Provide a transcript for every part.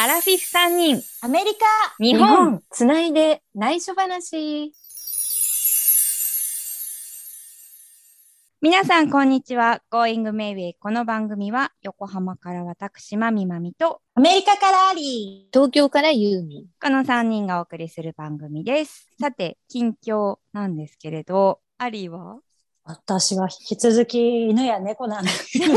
アラフィフ3人、アメリカ日本。つないで内緒話。皆さん、こんにちは。Going Mayway。この番組は、横浜から私、まみまみと、アメリカからアリ東京からユーミン。この3人がお送りする番組です。さて、近況なんですけれど、アリーは？私は引き続き犬や猫なんだけど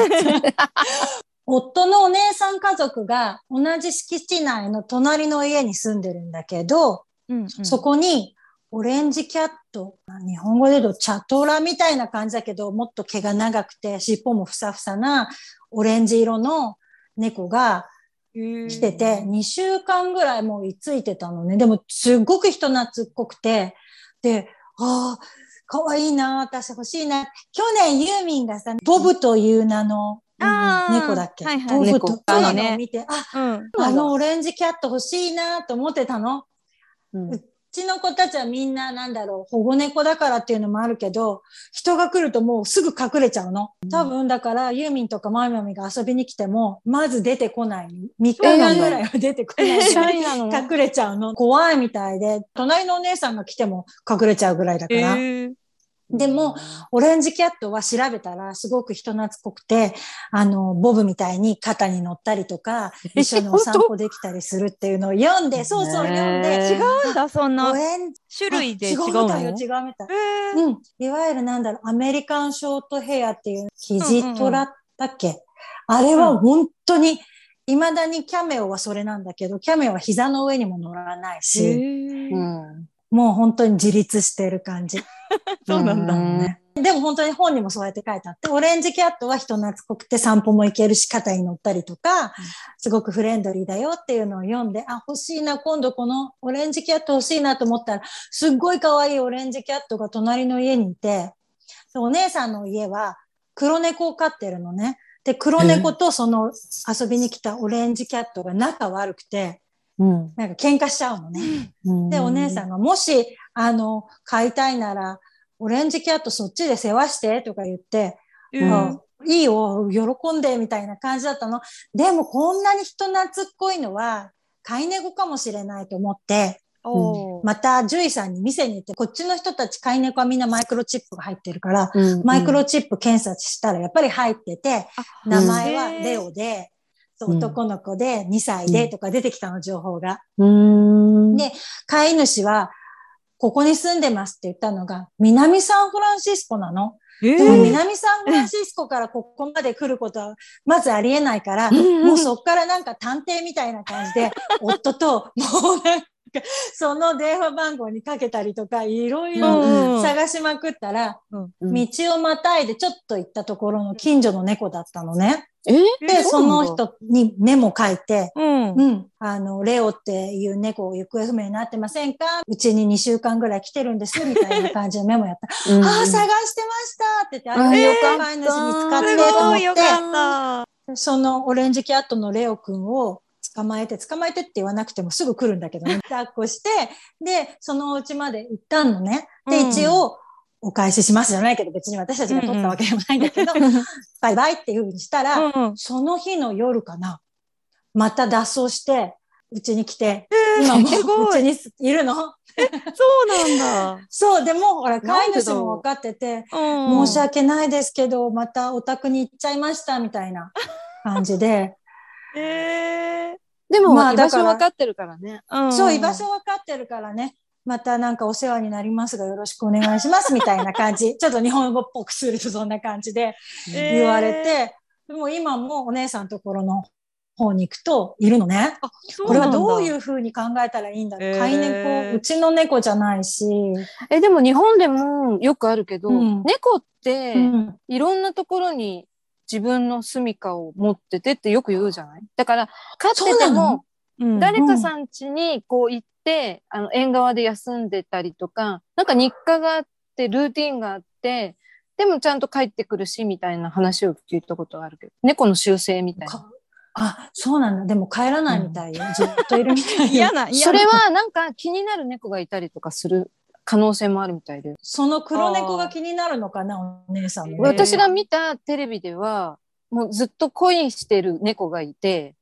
夫のお姉さん家族が同じ敷地内の隣の家に住んでるんだけど、うん、そこにオレンジキャット、日本語で言うとチャトラみたいな感じだけど、もっと毛が長くて尻尾もふさふさなオレンジ色の猫が来来てて、2週間ぐらいもう居ついてたのね。でも、すっごく人懐っこくて、で、ああ、かわいいな、私欲しいな。去年ユーミンがさ、ボブという名の猫だっけ、はいはいボブと猫そういうのねを見て、あ、うん。あのオレンジキャット欲しいなと思ってたの。うんうちの子たちはみんななんだろう、保護猫だからっていうのもあるけど、人が来るともうすぐ隠れちゃうの。多分だからユーミンとかマイマミが遊びに来ても、まず出てこない。3日間ぐらいは出てこない。隠れちゃうの。怖いみたいで、隣のお姉さんが来ても隠れちゃうぐらいだから。えでも、オレンジキャットは調べたらすごく人懐っこくて、あの、ボブみたいに肩に乗ったりとか、一緒にお散歩できたりするっていうのを読んで、そうそう読んで、違うんだ、そんな。オレンジ種類で違うあ違うのみたいよ、違うみたい。えー。うん。いわゆるなんだろう、アメリカンショートヘアっていう、キジトラだっけ、あれは本当に、未だにキャメオはそれなんだけど、キャメオは膝の上にも乗らないし、うん。もう本当に自立してる感じ。そうなんだ。うんでも本当に本にもそうやって書いてあって、オレンジキャットは人懐っこくて散歩も行けるし、肩に乗ったりとか、すごくフレンドリーだよっていうのを読んで、あ、欲しいな、今度このオレンジキャット欲しいなと思ったら、すっごい可愛いオレンジキャットが隣の家にいて、でお姉さんの家は黒猫を飼ってるのね。で、黒猫とその遊びに来たオレンジキャットが仲悪くて、うん。なんか喧嘩しちゃうのね。で、お姉さんが、もし、あの、飼いたいなら、オレンジキャットそっちで世話してとか言って、うん。あいいよ、喜んで、みたいな感じだったの。でも、こんなに人懐っこいのは、飼い猫かもしれないと思って、また、獣医さんに店に行って、こっちの人たち飼い猫はみんなマイクロチップが入ってるから、うん。マイクロチップ検査したらやっぱり入ってて、あ名前はレオで、男の子で2歳でとか出てきたの、情報が。うん。で飼い主は、ここに住んでますって言ったのが、南サンフランシスコなの。えでもー南サンフランシスコからここまで来ることはまずありえないから、もうそっからなんか探偵みたいな感じで、夫ともうなんかその電話番号にかけたりとか、いろいろうん探しまくったら、うん道をまたいでちょっと行ったところの近所の猫だったのね。えで、その人にメモ書いて、うん。うん。あの、レオっていう猫行方不明になってませんか？うちに2週間ぐらい来てるんです、みたいな感じのメモやった。うんああ、探してましたって言って、ああれ、よかった飼い主見つかってすと思ごいよかっった。て、そのオレンジキャットのレオくんを捕まえて、捕まえてって言わなくてもすぐ来るんだけどね。抱っこして、で、そのお家まで行ったのね。で、うん一応、お返ししますじゃないけど、別に私たちが取ったわけでもないんだけど、バイバイっていうふうにしたら、うん。その日の夜かな、また脱走して、うちに来て、今もすごい。うちにいるの？そうなんだ。そう、でも、ほら、飼い主も分かってて、うん。申し訳ないですけど、またお宅に行っちゃいました、みたいな感じで、えでも、居場まあだから所分かってるからね。ーん。そう、居場所分かってるからね、またなんかお世話になりますがよろしくお願いします、みたいな感じ。ちょっと日本語っぽくするとそんな感じでえー。言われて、でも今もお姉さんのところの方に行くといるのね。これはどういうふうに考えたらいいんだろう。へー。飼い猫、うちの猫じゃないし。え、でも日本でもよくあるけど、うん。猫ってうん。いろんなところに自分の住処を持っててってよく言うじゃない？だから、飼ってても、うん。誰かさん家にこう行って、あの、縁側で休んでたりとか、なんか日課があって、ルーティンがあって、でもちゃんと帰ってくるし、みたいな話を聞いたことがあるけど、猫の習性みたいな。かあ、そうなんだ。でも帰らないみたいよ。ずっといるみたいよ嫌。な、嫌なそれはなんか気になる猫がいたりとかする可能性もあるみたいで。その黒猫が気になるのかな、お姉さんも。私が見たテレビでは、もうずっと恋してる猫がいて、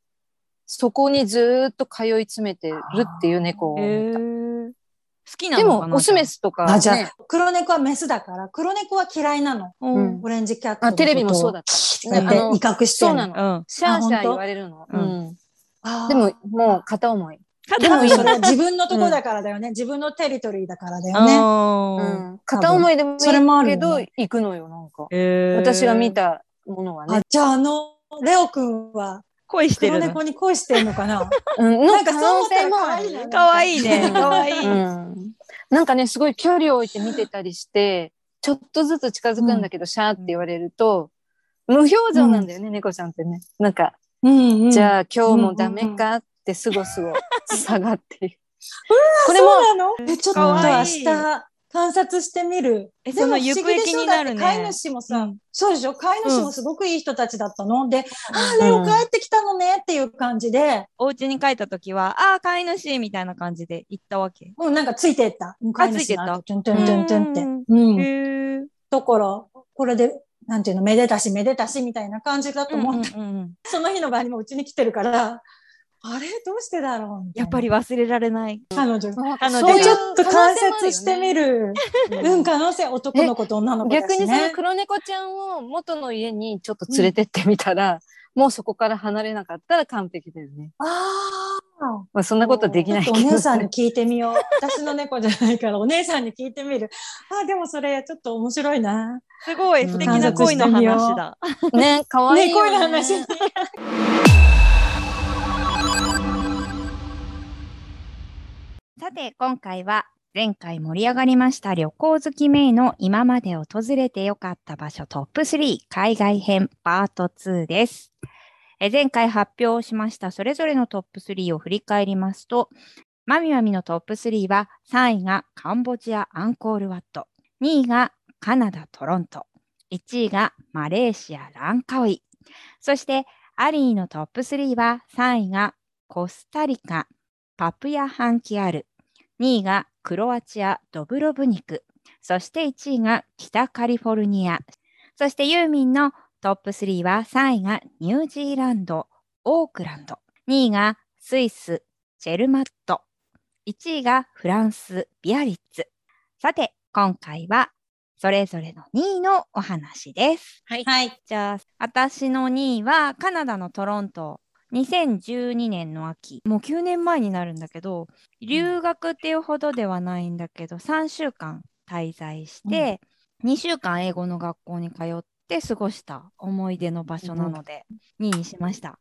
そこにずーっと通い詰めてるっていう猫を見た。好きなでのかなも、オスメスとか、ね、あ、じゃあ、黒猫はメスだから、黒猫は嫌いなの。ううんん。オレンジキャットのあ。テレビもそうだった。そうやってあの威嚇してんそうなの。うん。シャーシャー言われるの。ううんでも、もう片思い。でもそれは自分のとこだからだよね。自分のテリトリーだからだよね。ううん。ん。片思いでもいいそれもあるけど、行くのよ、なんか。私が見。たものはねあ。じゃあ、あの、レオくんは恋してるの？黒猫に恋してんのかな？うん、のなんかそう思ったら可愛いな。かわいいね。かわいい。うん。なんかね、すごい距離を置いて見てたりして、ちょっとずつ近づくんだけど、シャーって言われると、無表情なんだよね、猫ちゃんってね。なんか、うんうん。じあ、ゃあ今日もダメかってすごすご下がってる。ここれも、え、ちょっと明日観察してみる。えでも行方気になるね飼い主もさ、うんそうでしょ？飼い主もすごくいい人たちだったの？で、あうんあ、レオ帰ってきたのねっていう感じで、お家に帰った時は、ああ、飼い主みたいな感じで行ったわけ。もうなんかついてった。飼い主ついてトゥントゥントゥントゥンって。うんうん。へえ。だから、これで、なんていうの、めでたしめでたしみたいな感じだと思った。うんうんうんその日の場にもうちに来てるから、あれ？どうしてだろう？やっぱり忘れられない。彼女。彼女がで、ちょっと観察してみる。る。うん、可能性、男の子と女の子ね。逆にその黒猫ちゃんを元の家にちょっと連れてってみたら、もうそこから離れなかったら完璧だよね。ああ。まあそんなことはできないけど。ちょっとお姉さんに聞いてみよう。私の猫じゃないから、お姉さんに聞いてみる。あ、でもそれ、ちょっと面白いな。すごいうん素敵な恋の話だ。ね、かわいいね。恋の話。さて、今回は前回盛り上がりました旅行好きメイの今まで訪れてよかった場所トップ3海外編パート2です。え前回発表しました。それぞれのトップ3を振り返りますと、マミマミのトップ3は3位がカンボジアアンコールワット、2位がカナダトロント、1位がマレーシアランカウイ、そしてアリーのトップ3は3位がコスタリカ、パプヤハンキアル、2位がクロアチア・ドブロブニク、そして1位が北カリフォルニア、そしてユーミンのトップ3は3位がニュージーランド、オークランド、2位がスイス、チェルマット、1位がフランス、ビアリッツ。さて、今回はそれぞれの2位のお話です。はい。はい。じゃあ、私の2位はカナダのトロント。2012年の秋、もう9年前になるんだけど、留学っていうほどではないんだけど、3週間滞在して、2週間英語の学校に通って過ごした思い出の場所なので、2位にしました。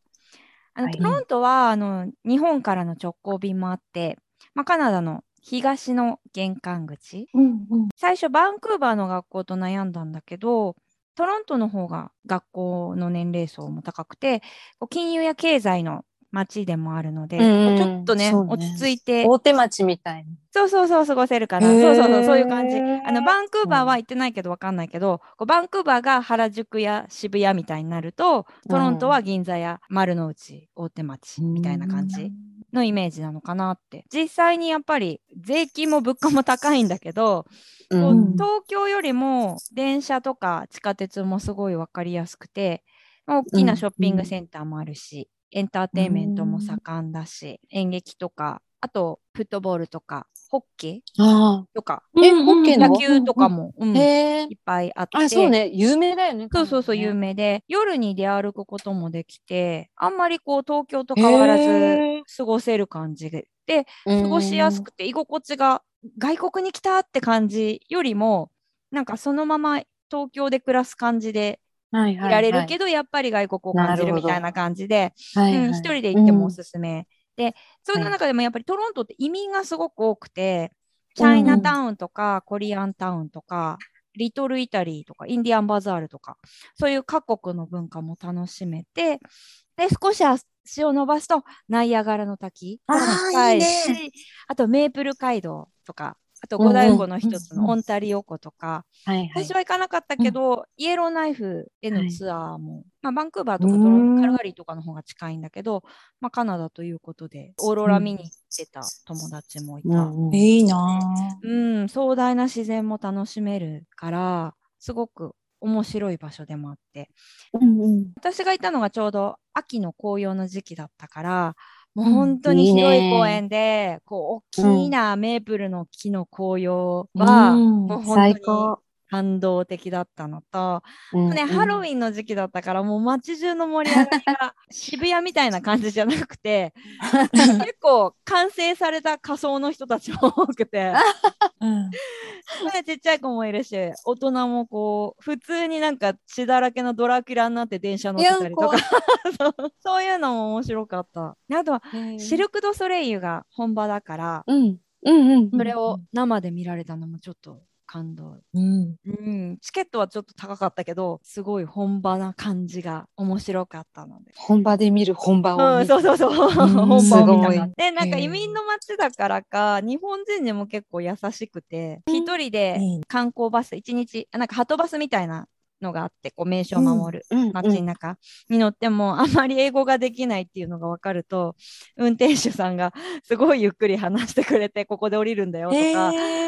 あのはい。トロントはあの日本からの直行便もあって、まあ、カナダの東の玄関口。うんうん。最初バンクーバーの学校と悩んだんだけどトロントの方が学校の年齢層も高くてこう金融や経済の街でもあるので、うんちょっとねね。落ち着いて大手町みたいな。そうそうそう過ごせるからそうそうそうそういう感じ。あのバンクーバーは行ってないけどわかんないけど、こうバンクーバーが原宿や渋谷みたいになるとトロントは銀座や丸の内大手町みたいな感じのイメージなのかなって。実際にやっぱり税金も物価も高いんだけど、こううん東京よりも電車とか地下鉄もすごい分かりやすくてまあ大きなショッピングセンターもあるし、エンターテインメントも盛んだし、演劇とかあとフットボールとかホッケー？あとか。あ。え、ホッケーの？野球とかも、うん。い。っぱいあって。あ、そうね。有名だよね。そうそうそう、有名。名で、夜に出歩くこともできて、あんまりこう、東京と変わらず過ごせる感じで、で、過ごしやすくて、居心地が外国に来たって感じよりも、なんかそのまま東京で暮らす感じでいいられるけど、やっぱり外国を感じるみたいな感じで、ど、はいはい。うん、一人で行ってもおうんすすめ。で、そんなはい。中でもやっぱりトロントって移民がすごく多くて、チャイナタウンとか、コリアンタウンとか、リトルイタリーとか、インディアンバザールとか、そういう各国の文化も楽しめて、で、少し足を伸ばすと、ナイアガラの滝あー近い。いね。しあとメープル街道とか、あと五大湖の一つのオンタリオ湖とか、はいはい。最初は行かなかったけど、イエローナイフへのツアーも、まあ、バンクーバーとかカルガリーとかの方が近いんだけど、まあ、カナダということで、オーロラ見に行ってた友達もいた。いいな。ぁうん、壮大な自然も楽しめるから、すごく面白い場所でもあって。うんうん。私がいたのがちょうど秋の紅葉の時期だったからもううん本当に広い公園でこう大きなメープルの木の紅葉は、うん。もう本当に最高。感動的だったのと、うんね、ハロウン。ィンの時期だったからもう街中の盛り上がりが渋谷みたいな感じじゃなくて 結構完成された仮装の人たちも多くて うんねちっちゃい子もいるし大人もこう普通になんか血だらけのドラキュラになって電車乗ってたりとか そういうのも面白かった。あとはシルク・ドゥ・ソレイユが本場だからうん。うんうん。それを生で見られたのもちょっと感動。うん。うん、チケットはちょっと高かったけどすごい本場な感じが面白かったので。本場で見る本場をうん、見そうそうそう、ん 本場を見たでなんか移民の街だからか日本人にも結構優しくて一人で観光バス一日あなんかハトバスみたいなのがあってこう名所を守るうん街の中に乗ってもあんまり英語ができないっていうのが分かると運転手さんがすごいゆっくり話してくれてここで降りるんだよとか、え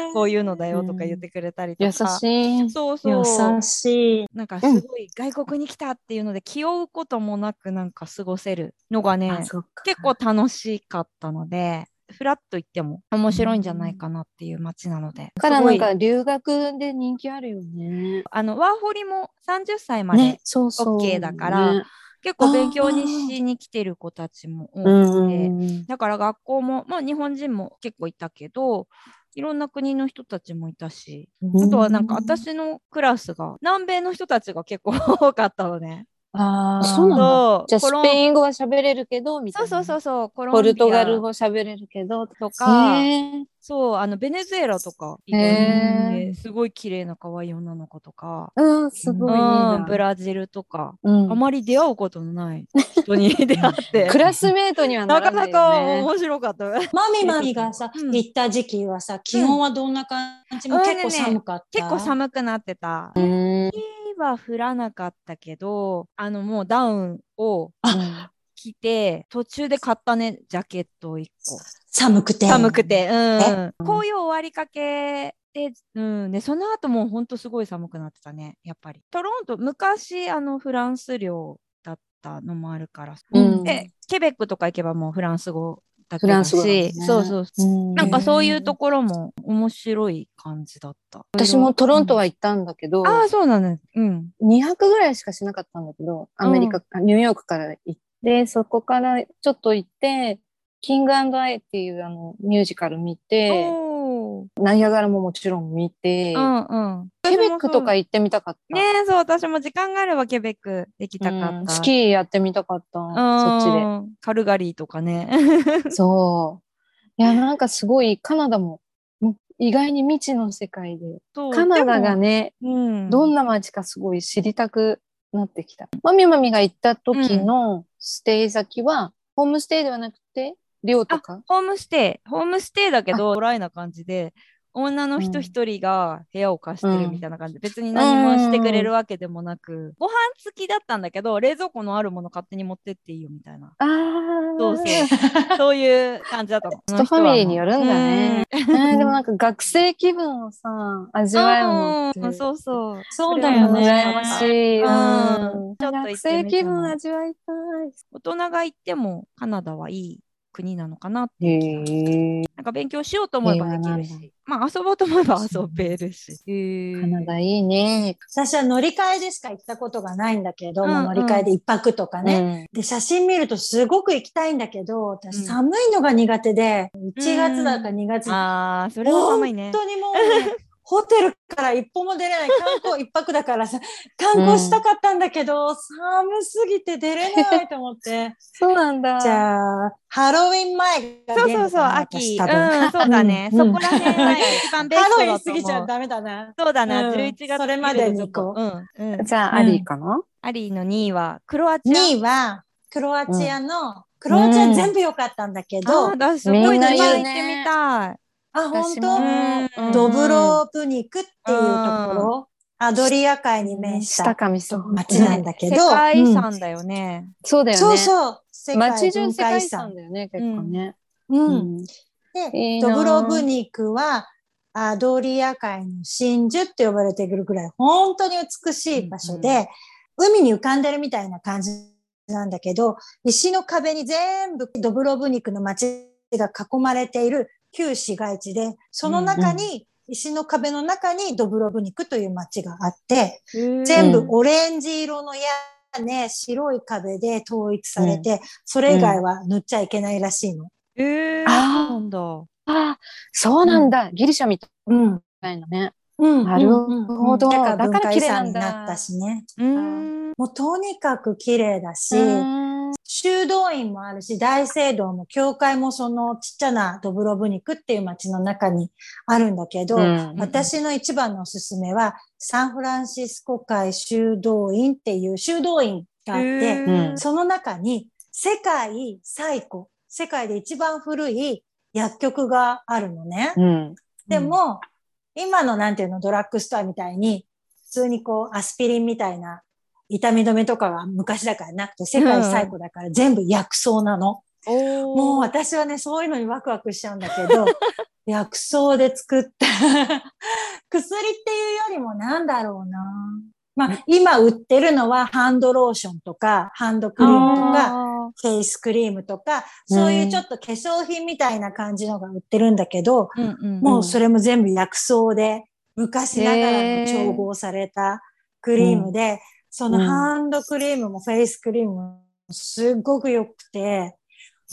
ー。こういうのだよとか言ってくれたりとか、優しい。そうそう。優しい。なんかすごい外国に来たっていうので気負うこともなくなんか過ごせるのがね結構楽しかったのでフラッと行っても面白いんじゃないかなっていう街なので、だからなんか留学で人気あるよね。あのワーホリも30歳まで、ね、そうそう。OK だからね結構勉強にしに来てる子たちも多くて、だから学校もまあ日本人も結構いたけどいろんな国の人たちもいたしうん。あとはなんか私のクラスが南米の人たちが結構多かったのね。あー。そうなんだ。そう。じゃあスコロン。ペイン語は喋れるけどみたいうな。そそうそうそうコロンビア。ポルトガル語喋れるけどとか、へそうあのベネズエラとかすごい綺麗な可愛い女の子とか、ーうん、すごいブラジルとか、うん。あまり出会うことのない人に 出会って。クラスメートにはななからなか。面白かった。マミマミがさ、うん。行った時期はさ、気温はどんな感じ？もうん結構寒かった。結構寒くなってた。うん。雪は降らなかったけどあのもうダウンを着て途中で買ったねジャケットを1個。寒くて。寒くて、うんえ？紅葉終わりかけで、うん、で、その後もうほんとすごい寒くなってたね、やっぱり。トロント、昔、あの、フランス領だったのもあるから。うんで、ケベックとか行けばもうフランス語だけフラだンス語だもんねし、そうそう。うんなんかそういうところも面白い感じだった。私もトロントは行ったんだけど、ああ、そうなの、うん。2泊ぐらいしかしなかったんだけど、アメリカ、あニューヨークから行って、そこからちょっと行って、キングアイっていうあのミュージカル見て、ナイアガラももちろん見て、うんうん。ケベックとか行ってみたかった。ねえ、そう、私も時間があればケベック行きたかうんった。スキーやってみたかった。そっちで。うんカルガリーとかね。そう。いや、なんかすごい、カナダも、意外に未知の世界で、カナダがね、うん、どんな街かすごい知りたくなってきた。まみまみが行った時のステイ先は、ホームステイではなくて、寮とか？ホームステイ、ホームステイだけど、ドライな感じで、女の人一人が部屋を貸してるみたいな感じで、別に何もしてくれるわけでもなく、ご飯付きだったんだけど、冷蔵庫のあるもの勝手に持ってっていいよみたいな。ああ、そうそう。そういう感じだったの。人ファミリーによる？んだね。うん。えーでもなんか学生気分をさ、味わえるのって。うんそうそう。そうだよね。羨ましい。うんうんちょっと学生気分味わいた大人が行ってもカナダはいい国なのかなって。なんか勉強しようと思えばできるし、まあ遊ぼうと思えば遊べるし。カナダいいね。私は乗り換えでしか行ったことがないんだけど、うんうん乗り換えで一泊とかね。ね。で、写真見るとすごく行きたいんだけど、うん私寒いのが苦手で、1月だか2月ああ、それは寒いね本。当にもうね、ホテルから一歩も出れない観光一泊だからさ、観光したかったんだけど、寒すぎて出れないと思って。そうなんだ。じゃあ、ハロウィン前がそうそうそう、秋。うん、そうだね。うんそこら辺が一番ベスハロウィン。過ぎちゃダメだな。そうだな、うん11月それまでに行こううん、うん。じゃあ、アリーかな？アリーの2位はクロアチア？2位は、クロアチアの、クロアチア全部良かったんだけど、あー、だすごいな行ってみたい。あ、本私当ドブロブニクっていうところ、アドリア海に面し下た上そう。町なんだけど、世界遺うん産だよね。そうだよね。そうそう、世界街中世界遺産産。だよね、結構ね。うん。うんで、いいなドブロブニクは、アドリア海の真珠って呼ばれてくるぐらい本当に美しい場所で、海に浮かんでるみたいな感じなんだけど、石の壁に全部ドブロブニクの街が囲まれている旧市街地で、その中に、石の壁の中にドブロブニクという街があって、全部オレンジ色の屋根、白い壁で統一されて、それ以外は塗っちゃいけないらしいの。えー、あーそうなんだ。ああ、そうなんだ。ギリシャみたうん。いなね。うん。なるほどだから文化遺だから綺麗な産にんだなったしね。うーん。もうとにかく綺麗だし、うん修道院もあるし、大聖堂も教会もそのちっちゃなドブロブニクっていう街の中にあるんだけど、うん私の一番のおすすめは、サンフランシスコ会修道院っていう修道院があって、うんその中に世界最古、世界で一番古い薬局があるのね。うん。でも、今のなんていうの、ドラッグストアみたいに、普通にこう、アスピリンみたいな痛み止めとかが昔だからなくて、世界最古だから全部薬草なの。おーもう私はね、そういうのにワクワクしちゃうんだけど、薬草で作った 薬っていうよりもなんだろうな。まあ、今売ってるのはハンドローションとか、ハンドクリームとか、あフェイスクリームとか、そういうちょっと化粧品みたいな感じのが売ってるんだけど、ーうんうんもうそれも全部薬草で、昔ながらの調合されたクリームで、そのハンドクリームもフェイスクリームもすっごく良くて、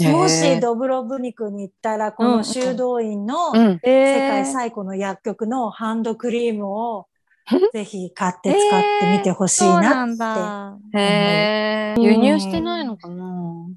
もしドブロブニクに行ったら、この修道院の世うん。界最古の薬局のハンドクリームを ぜひ買って使ってみてほしいなな。んだ。へえ。うん輸入してないのかな？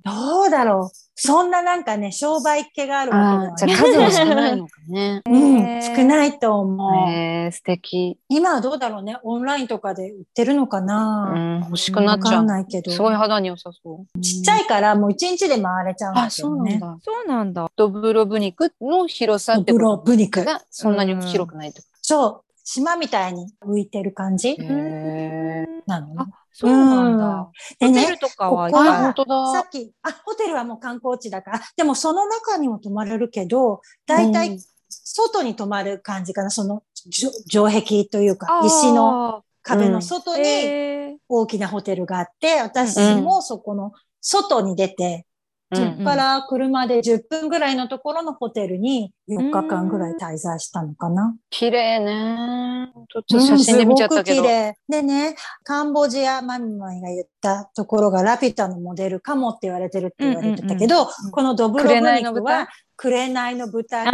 どうだろうそんななんかね、商売っ気があるわけではない。ゃあ数は少ないのかね。うん、少ないと思う。へえ、素敵。今はどうだろうねオンラインとかで売ってるのかうな、ん、欲しくなっちゃわかんう。ないけど。すごい肌に良さそう。ちっちゃいからもう一日で回れちゃうんだあ、けどね。そうなんだ。そうなんだ。ドブロブニクの広さってブロブニク。がそんなに広くないってこそう。島みたいに浮いてる感じ。なの。そうなんだ。でねホテル、とかはここ。さっき、あ、ホテルはもう観光地だから、でもその中にも泊まれるけど、だいたい外に泊まる感じかな、その城壁というか、石のの壁の外にえ大きなホテルがあって、私もそこの外に出て、そこから車で10分ぐらいのところのホテルに4日間ぐらい滞在したのかな。綺麗ね。ちょっと写真で見ちゃったけど。うんすごく綺。麗。でね、カンボジア、マミマミが言ったところがラピュタのモデルかもって言われてるって言われてたけど、このドブロブニクは、紅の豚が、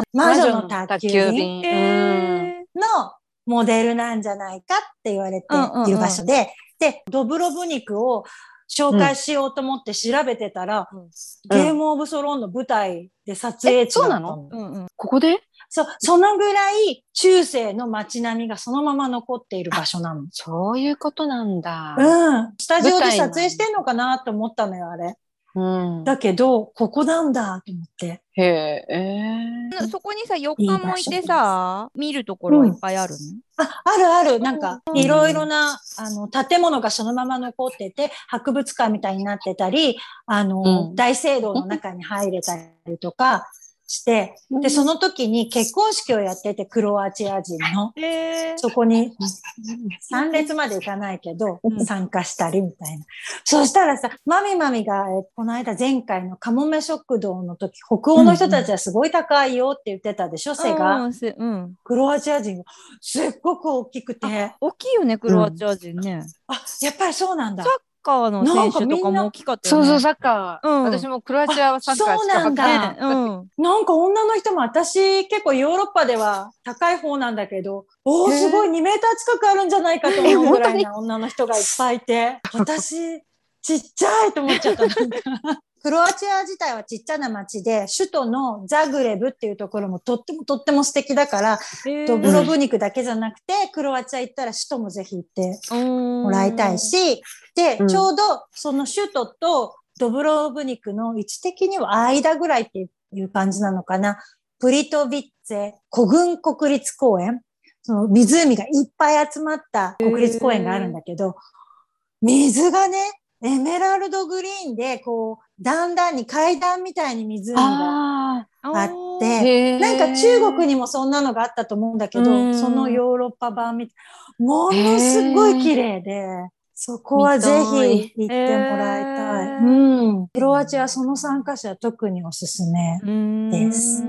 あと魔女の宅急便のモデルなんじゃないかって言われている場所で、で、ドブロブニクを紹介しようと思って調べてたら、うんゲームオブソロンの舞台で撮影地だったえそうなの？うんうんここで？そう、そのぐらい中世の街並みがそのまま残っている場所なの。そういうことなんだ。うん。スタジオで撮影してんのかなと思ったのよ、あれ。うん。だけど、ここなんだと思って。へえ。そこにさ、4日もいてさ、見るところはいっぱいあるの？あ、あるある。なんか、うんいろいろな、あの、建物がそのまま残ってて、博物館みたいになってたり、あの、うん大聖堂の中に入れたりとかして、で、その時に結婚式をやってて、クロアチア人の。えそこに、参列まで行かないけど、うん参加したりみたいな。そしたらさ、マミマミが、えこの間前回のカモメ食堂の時、北欧の人たちはすごい高いよって言ってたでしょ、背が。うんすうん。クロアチア人はすっごく大きくて、大きいよね、クロアチア人ね。あ、やっぱりそうなんだサ。ッカーの選手とかも大きかったよね。そうそう、サッカー。うん私もクロアチアはサッカーしかそうなんだわかんないねうん。なんか女の人も私結構ヨーロッパでは高い方なんだけど、おーへーすごい2メーター近くあるんじゃないかと思うぐらいな女の人がいっぱいいて、私ちっちゃいと思っちゃった。クロアチア自体はちっちゃな町で、首都のザグレブっていうところもとってもとっても素敵だから、ドブロブニクだけじゃなくて、クロアチア行ったら首都もぜひ行ってももらいたい。し、で、うんちょうどその首都とドブロブニクの位置的には間ぐらいっていう感じなのかな。プリトビッツェ古軍国立公園。その湖がいっぱい集まった国立公園があるんだけど、水がね、エメラルドグリーンで、こう、だんだんに階段みたいに湖がああってなんか中国にもそんなのがあったと思うんだけど、うんそのヨーロッパ版みたいものすごい綺麗で、そこはぜひ行ってもらいたい。うん。クロアチアその参加者は特におすすめ。です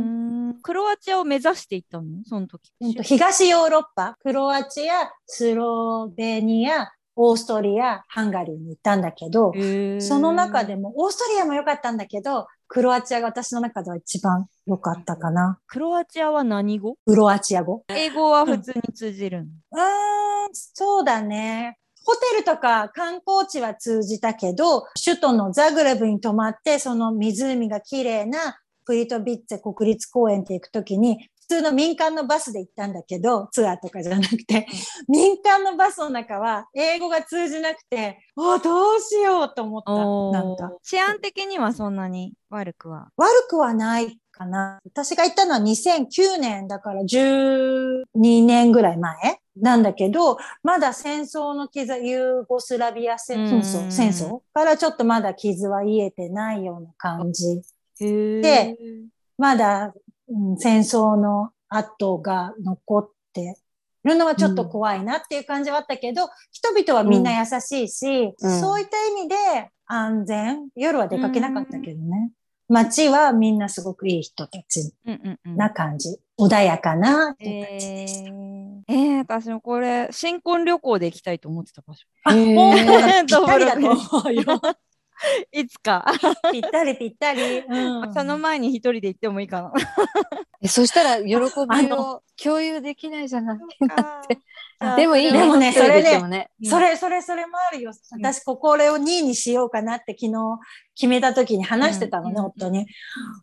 クロアチアを目指していったの？その時。東ヨーロッパ、クロアチア、スロベニア、オーストリア、ハンガリーに行ったんだけど、その中でも、オーストリアも良かったんだけど、クロアチアが私の中では一番良かったかな。クロアチアは何語？クロアチア語。英語は普通に通じるの？うーん、そうだね。ホテルとか観光地は通じたけど、首都のザグレブに泊まって、その湖が綺麗なプリトビッツェ国立公園って行くときに、普通の民間のバスで行ったんだけど、ツアーとかじゃなくて、民間のバスの中は英語が通じなくて、あどうしようと思った。なんか。治安的にはそんなに悪くは？悪くはないかな。私が行ったのは2009年だから12年ぐらい前なんだけど、まだ戦争の傷、ユーゴスラビア戦うん争戦争からちょっとまだ傷は癒えてないような感じ。でで、まだ、うん戦争の跡が残ってるのはちょっと怖いなっていう感じはあったけど、人々はみんな優しいし、うんそういった意味で安全、夜は出かけなかったけどね。街はみんなすごくいい人たちうんうんうんな感じ。穏やかな人たちえでした。ー、えー私もこれ、新婚旅行で行きたいと思ってた場所。あ、へー本当だ。ぴったりだと思うよ。いつか。ぴったりぴったり。うんその前に一人で行ってもいいかな。えそしたら喜びあのを共有できないじゃない。あでもいいね。でもねそれねねそれ、それ、それもあるよ。私、ここれを2位にしようかなって昨日決めた時に話してたのね、うん夫に。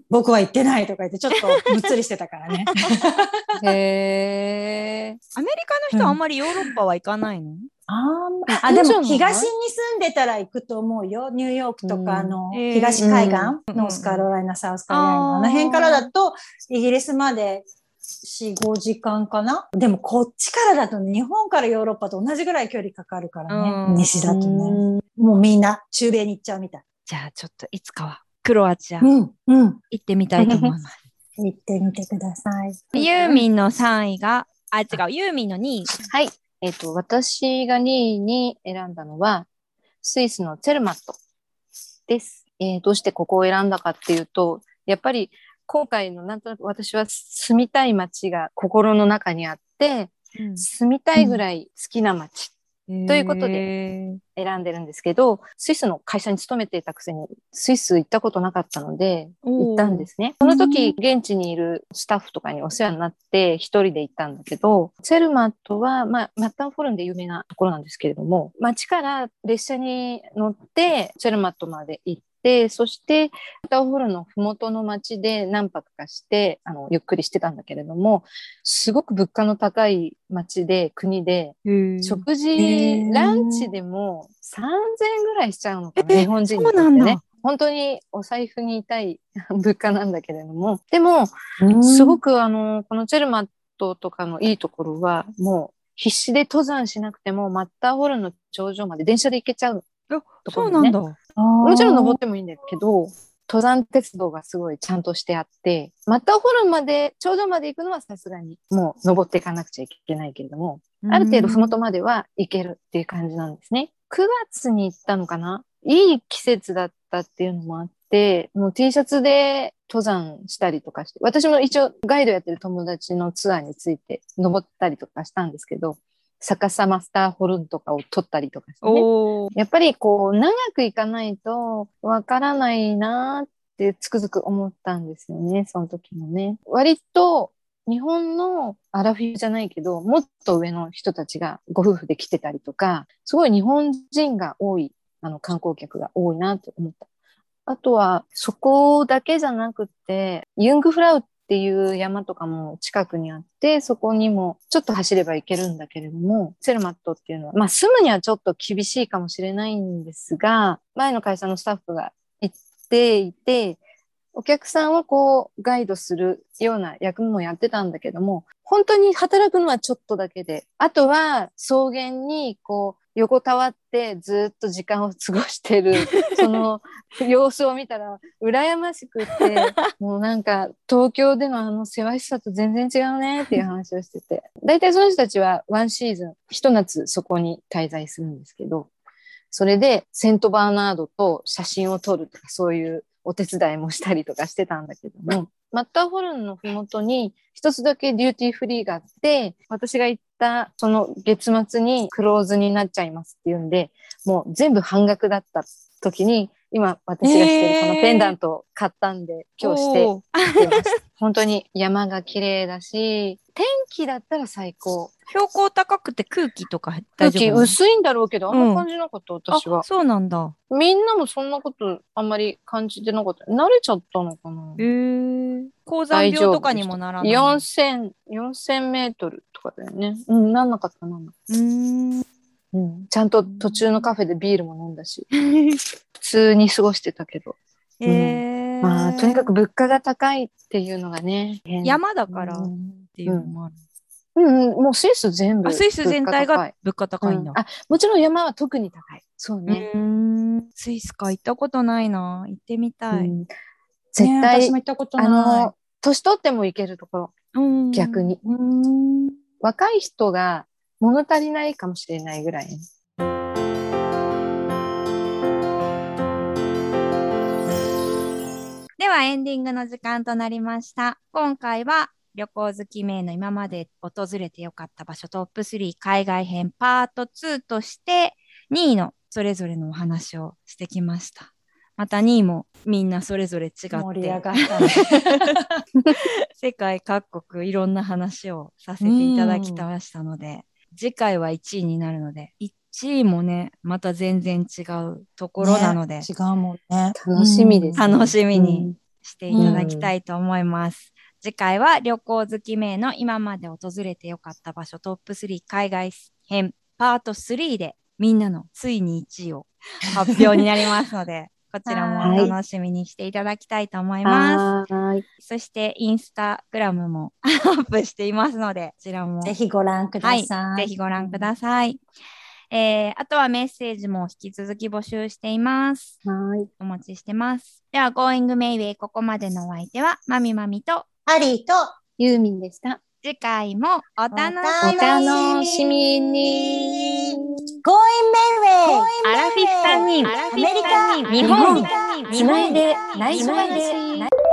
僕は行ってないとか言って、ちょっとむっつりしてたからね。へーアメリカの人はあんまりヨーロッパは行かないの、あんまえあ、でも東に住んでたら行くと思うよ。ニューヨークとか、あの、えー東海岸、うんノースカロライナ、サウスカロライナ、あの辺からだと、イギリスまで4、5時間かな？でもこっちからだとね、日本からヨーロッパと同じぐらい距離かかるからうんね。西だとね。うんもうみんな中米に行っちゃうみたい。じゃあちょっといつかはクロアチアうん、うん。行ってみたいと思います。行ってみてください。ユーミンの3位が、あ、違う、ユーミンの2位。はい。えっ、と、私が2位に選んだのは、スイスのツェルマットです。えーどうしてここを選んだかっていうと、やっぱり今回のなんとなく私は住みたい街が心の中にあって、住みたいぐらい好きな街ということで。選んでるんですけど、スイスの会社に勤めていたくせに、スイス行ったことなかったので、行ったんですすね。その時、現地にいるスタッフとかにお世話になって、一人で行ったんだけど、ツェルマットは、まあ、マッターフォルンで有名なところなんですけれども、街から列車に乗って、ツェルマットまで行って、そして、ターフォルンの麓の街で何泊かして、あの、ゆっくりしてたんだけれども、すごく物価の高い街で、国で、食事、ランチでも3000円ぐらいしちゃうのかな、え日本人にとってねだ。本当にお財布に痛い 物価なんだけれども、でも、すごく、くあの、このチェルマットとかのいいところは、もう必死で登山しなくても、マッターホルンの頂上まで電車で行けちゃう。あところねそうなんだ。もちろん登ってもいいんだけど、登山鉄道がすごいちゃんとしてあって、マッターホルンまで、頂上まで行くのはさすがにもう登っていかなくちゃいけないけれども、ある程度ふもとまでは行けるっていう感じなんですね。9月に行ったのかな？いい季節だったっていうのもあって、もう T シャツで登山したりとかして、私も一応ガイドやってる友達のツアーについて登ったりとかしたんですけど、逆さマスターホルンとかを撮ったりとかしてね。やっぱりこう長く行かないとわからないなってつくづく思ったんですよね、その時もね。割と日本のアラフィフじゃないけど、もっと上の人たちがご夫婦で来てたりとか、すごい日本人が多い、あの観光客が多いなと思った。あとは、そこだけじゃなくて、ユングフラウっっていう山とかも近くにあって、そこにもちょっと走れば行けるんだけれども、セルマットっていうのは、まあ住むにはちょっと厳しいかもしれないんですが、前の会社のスタッフが行っていて、お客さんをこうガイドするような役もやってたんだけども、本当に働くのはちょっとだけで、あとは草原にこう横たわってずっと時間を過ごしてる その様子を見たら羨ましくって もうなんか東京でのあのせわしさと全然違うねっていう話をしてて。大体その人たちはワンシーズン一夏そこに滞在するんですけどそれでセントバーナードと写真を撮るとかそういうお手伝いもしたりとかしてたんだけどもマッターホルンのふもとに一つだけデューティーフリーがあって私が行ったその月末にクローズになっちゃいますっていうんでもう全部半額だった時に今私がしてるこのペンダントを買ったんで、今日してます。本当に山が綺麗だし天気だったら最高。標高高くて空気とか空気大丈夫なの？薄いんだろうけどあんま感じなかった、私は。あそうなんだ。みんなもそんなことあんまり感じてなかった。慣れちゃったのかな？へえ。高山病とかにもならない。4000、4000メートルとかだよね。うん、なんなかったなんなかっうーん。た。うん。ちゃんと途中のカフェでビールも飲んだし、普通に過ごしてたけど。へえ。まあ、とにかく物価が高いっていうのがね。変山だからっうんていうのもある。うん、うんもうスイス全部。あスイス全体が物価高いんだ。うんあ、もちろん山は特に高い。そううね。ーん。スイスか行ったことないな。行ってみたい。うん絶ね対、私も行ったことあない。の、年取っても行けるところ。うん逆。に。うーん若い人が物足りないかもしれないぐらい。ではエンディングの時間となりました。今回は旅行好き名の今まで訪れてよかった場所トップ3海外編パート2として2位のそれぞれのお話をしてきました。また2位もみんなそれぞれ違って盛り上がったね。世界各国いろんな話をさせていただきましたので、次回は1位になるので、1位もね、また全然違うところなので、ね違うもんね。楽しみです、楽しみうにんしていただきたいと思います。次回は旅行好き名の今まで訪れてよかった場所トップ3海外編パート3でみんなのついに1位を発表になりますので、こちらも楽しみにしていただきたいと思います。はーい。そしてインスタグラムも アップしていますので、こちらもぜひご覧くだはい、さい。ぜひご覧ください。えーあとはメッセージも引き続き募集しています。はい。お待ちしてます。では、Going Mayway ここまでのお相手は、まみまみと、ハリーとユーミンでした。次回もお楽しおみ楽しみに Going Mayway! アラフィフ3人、アメリカ。日本、つないで、内緒話